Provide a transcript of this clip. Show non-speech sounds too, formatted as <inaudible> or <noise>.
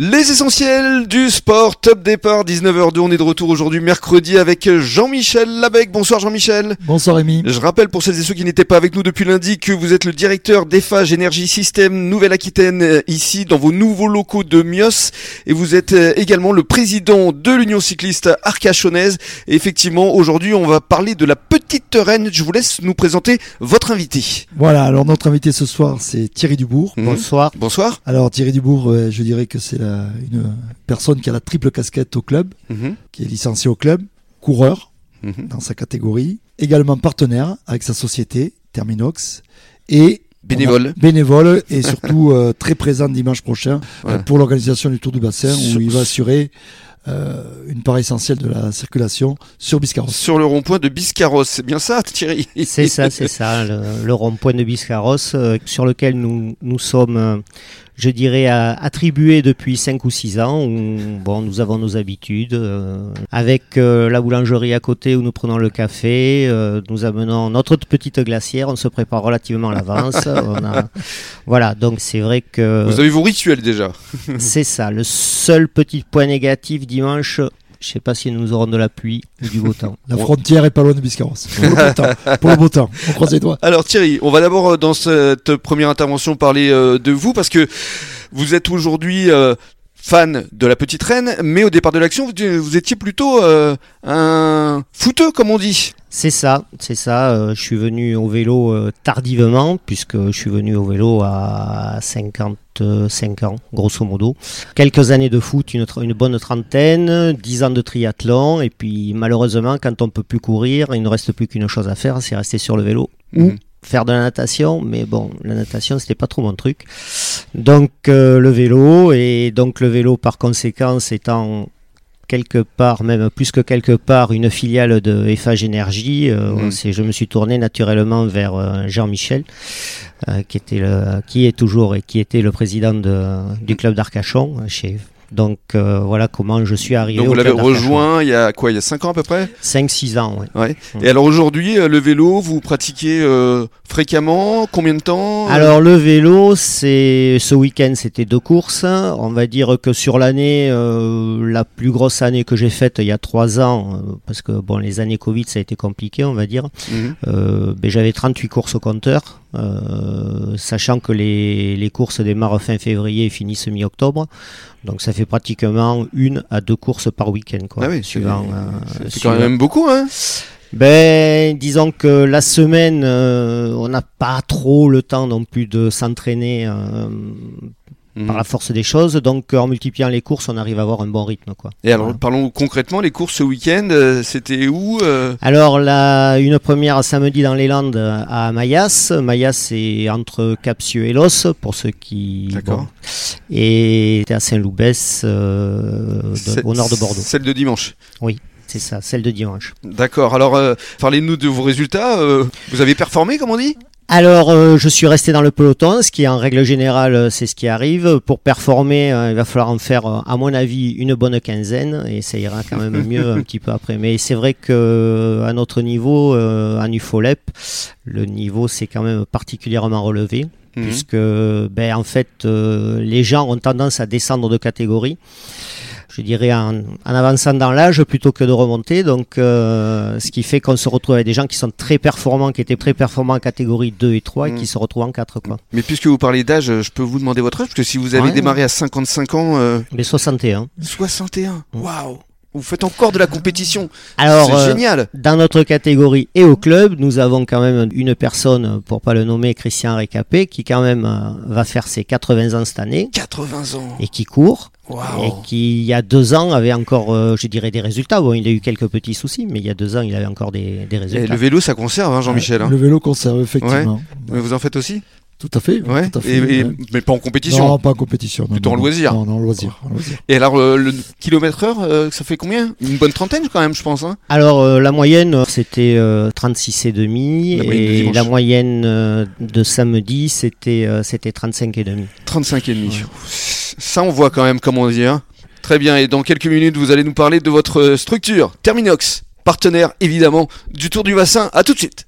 Les essentiels du sport, top départ, 19h02, on est de retour aujourd'hui mercredi avec Jean-Michel Labec. Bonsoir Jean-Michel. Bonsoir Rémi. Je rappelle pour celles et ceux qui n'étaient pas avec nous depuis lundi que vous êtes le directeur d'EFAGE Énergie Système Nouvelle-Aquitaine euh, ici dans vos nouveaux locaux de Mios et vous êtes euh, également le président de l'Union cycliste arcachonnaise. Et effectivement, aujourd'hui, on va parler de la petite reine. Je vous laisse nous présenter votre invité. Voilà, alors notre invité ce soir, c'est Thierry Dubourg. Mhm. Bonsoir. Bonsoir. Alors Thierry Dubourg, euh, je dirais que c'est la- une personne qui a la triple casquette au club, Mhm. qui est licencié au club, coureur Mhm. dans sa catégorie, également partenaire avec sa société Terminox et Bénévole. bénévole et surtout <laughs> euh, très présent dimanche prochain euh, Ouais. pour l'organisation du Tour du Bassin Sur- où il va assurer euh, une part essentielle de la circulation sur Biscarrosse. Sur le rond-point de Biscarros, c'est bien ça Thierry? C'est ça, c'est ça, le, le rond-point de Biscarros, euh, sur lequel nous, nous sommes, euh, je dirais, attribués depuis 5 ou 6 ans. Où, bon, nous avons nos habitudes. euh, avec euh, la boulangerie à côté où nous prenons le café, euh, nous amenons notre petite glacière, on se prépare relativement à l'avance. <laughs> a- Voilà, donc c'est vrai que Vous avez vos rituels déjà. c'est ça. Le seul petit point négatif dimanche, je sais pas si nous aurons de la pluie ou du beau temps. <laughs> La frontière est pas loin de Biscarrosse. Pour le beau temps. Pour le beau temps. On croise les doigts. Alors Thierry, on va d'abord euh, dans cette première intervention parler euh, de vous parce que vous êtes aujourd'hui euh, fan de la petite reine, mais au départ de l'action, vous, vous étiez plutôt euh, un footeux comme on dit. C'est ça, c'est ça. euh, je suis venu au vélo euh, tardivement, puisque je suis venu au vélo à 55 ans, grosso modo. Quelques années de foot, une, bonne trentaine, 10 ans de triathlon, et puis malheureusement, quand on peut plus courir, il ne reste plus qu'une chose à faire, c'est rester sur le vélo ou Mhm. Faire de la natation. Mais bon, la natation, c'était pas trop mon truc. Donc euh, le vélo, et donc le vélo par conséquent, étant quelque part, même plus que quelque part, une filiale de Eiffage Énergie. Euh, c'est- Je me suis tourné naturellement vers euh, Jean-Michel, euh, qui, était le, qui est toujours et qui était le président de- du club d'Arcachon. Chez, donc euh, voilà comment je suis arrivé Donc vous l'avez rejoint il y a quoi Il y a 5 ans à peu près? 5-6 ans, ouais. Ouais. Mhm. Et alors aujourd'hui, euh, le vélo, vous pratiquez euh, fréquemment? Combien de temps? Alors le vélo, c'est ce week-end, c'était deux courses. On va dire que sur l'année, euh, la plus grosse année que j'ai faite il y a trois ans, parce que bon, les années Covid, ça a été compliqué, on va dire. Euh, ben, j'avais 38 courses au compteur, euh, sachant que les, les courses démarrent fin février et finissent mi-octobre. Donc ça fait pratiquement une à deux courses par week-end. Quoi, Ah oui, c'est euh, c'est quand suivant- même beaucoup, hein ben, disons que la semaine, euh, on n'a pas trop le temps non plus de s'entraîner euh, Mhm. par la force des choses. Donc, en multipliant les courses, on arrive à avoir un bon rythme. Quoi. Et alors, Voilà. parlons concrètement, les courses ce week-end, euh, c'était où euh? Alors, la, une première samedi dans les Landes à Mayas. Mayas, c'est entre Capsieux et Los, pour ceux qui. D'accord. bon. Et à Saint-Loubès, euh, au nord de Bordeaux. Celle de dimanche. C'est ça, celle de dimanche. D'accord. Alors, euh, parlez-nous de vos résultats. euh, vous avez performé, comme on dit? Alors, euh, je suis resté dans le peloton, ce qui en règle générale, euh, c'est ce qui arrive. Pour performer, euh, il va falloir en faire, à mon avis, une bonne quinzaine, et ça ira quand même mieux un petit peu après. Mais c'est vrai que à notre niveau, euh, en UFOLEP, le niveau s'est quand même particulièrement relevé, Mhm. puisque, ben, en fait, euh, les gens ont tendance à descendre de catégorie. Je dirais en, en avançant dans l'âge plutôt que de remonter. Donc, euh, ce qui fait qu'on se retrouve avec des gens qui sont très performants, qui étaient très performants en catégorie 2 et 3 et Mm. qui se retrouvent en 4. Quoi. Mais puisque vous parlez d'âge, je peux vous demander votre âge Parce que si vous avez Ouais. démarré à 55 ans, euh, Mais 61. 61, Mm. waouh Vous faites encore de la compétition. Alors, C'est euh, génial. dans notre catégorie et au club, nous avons quand même une personne, pour pas le nommer, Christian Récapé, qui quand même euh, va faire ses 80 ans cette année 80 ans. et qui court. Et qui, il y a deux ans, avait encore, euh, je dirais, des résultats. Bon, il a eu quelques petits soucis, mais il y a deux ans, il avait encore des, des Et résultats. le vélo, ça conserve, hein, Jean-Michel. hein. Le vélo conserve, effectivement. Mais vous en faites aussi? Tout à fait. Ouais. Tout à fait. Et- et- ouais. Mais pas en compétition. Non, pas en compétition. non, Plutôt non, en loisir. Non, non, en loisir. en loisir. Et alors, euh, le kilomètre heure, euh, ça fait combien? Une bonne trentaine quand même, je pense. Hein Alors euh, la moyenne euh, c'était euh, 36 et demi La moyenne de et la moyenne euh, de samedi c'était euh, c'était 35 et demi. 35 et demi. Ça, on voit quand même, comme on dit. Hein. Très bien. Et dans quelques minutes, vous allez nous parler de votre euh, structure, Terminox, partenaire évidemment du Tour du Bassin. À tout de suite.